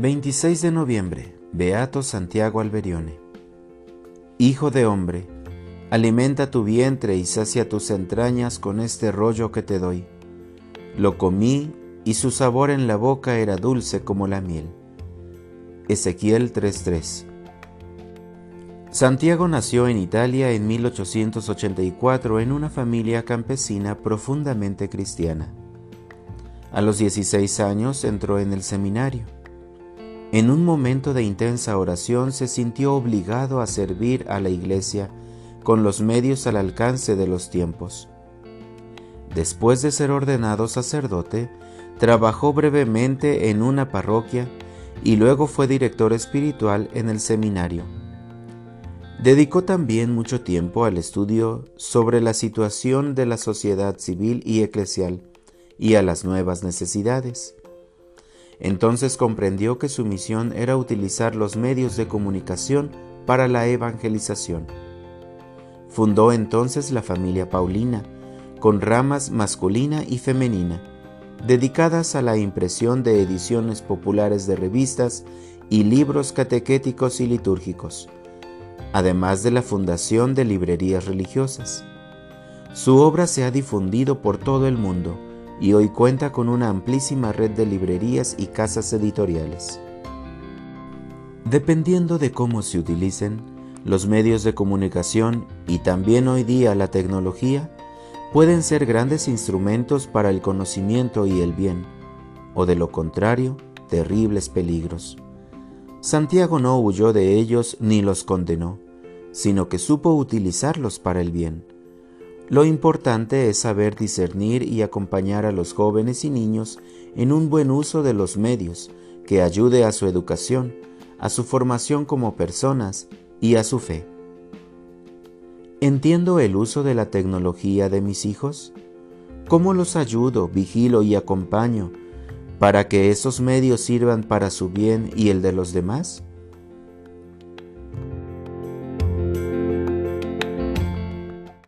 26 de noviembre, Beato Santiago Alberione. Hijo de hombre, alimenta tu vientre y sacia tus entrañas con este rollo que te doy. Lo comí y su sabor en la boca era dulce como la miel. Ezequiel 3:3 Santiago nació en Italia en 1884 en una familia campesina profundamente cristiana. A los 16 años entró en el seminario en un momento de intensa oración se sintió obligado a servir a la iglesia con los medios al alcance de los tiempos. Después de ser ordenado sacerdote, trabajó brevemente en una parroquia y luego fue director espiritual en el seminario. Dedicó también mucho tiempo al estudio sobre la situación de la sociedad civil y eclesial y a las nuevas necesidades. Entonces comprendió que su misión era utilizar los medios de comunicación para la evangelización. Fundó entonces la familia Paulina, con ramas masculina y femenina, dedicadas a la impresión de ediciones populares de revistas y libros catequéticos y litúrgicos, además de la fundación de librerías religiosas. Su obra se ha difundido por todo el mundo, y hoy cuenta con una amplísima red de librerías y casas editoriales. Dependiendo de cómo se utilicen, los medios de comunicación y también hoy día la tecnología pueden ser grandes instrumentos para el conocimiento y el bien, o de lo contrario, terribles peligros. Santiago no huyó de ellos ni los condenó, sino que supo utilizarlos para el bien lo importante es saber discernir y acompañar a los jóvenes y niños en un buen uso de los medios que ayude a su educación, a su formación como personas y a su fe. ¿Entiendo el uso de la tecnología de mis hijos? ¿Cómo los ayudo, vigilo y acompaño para que esos medios sirvan para su bien y el de los demás?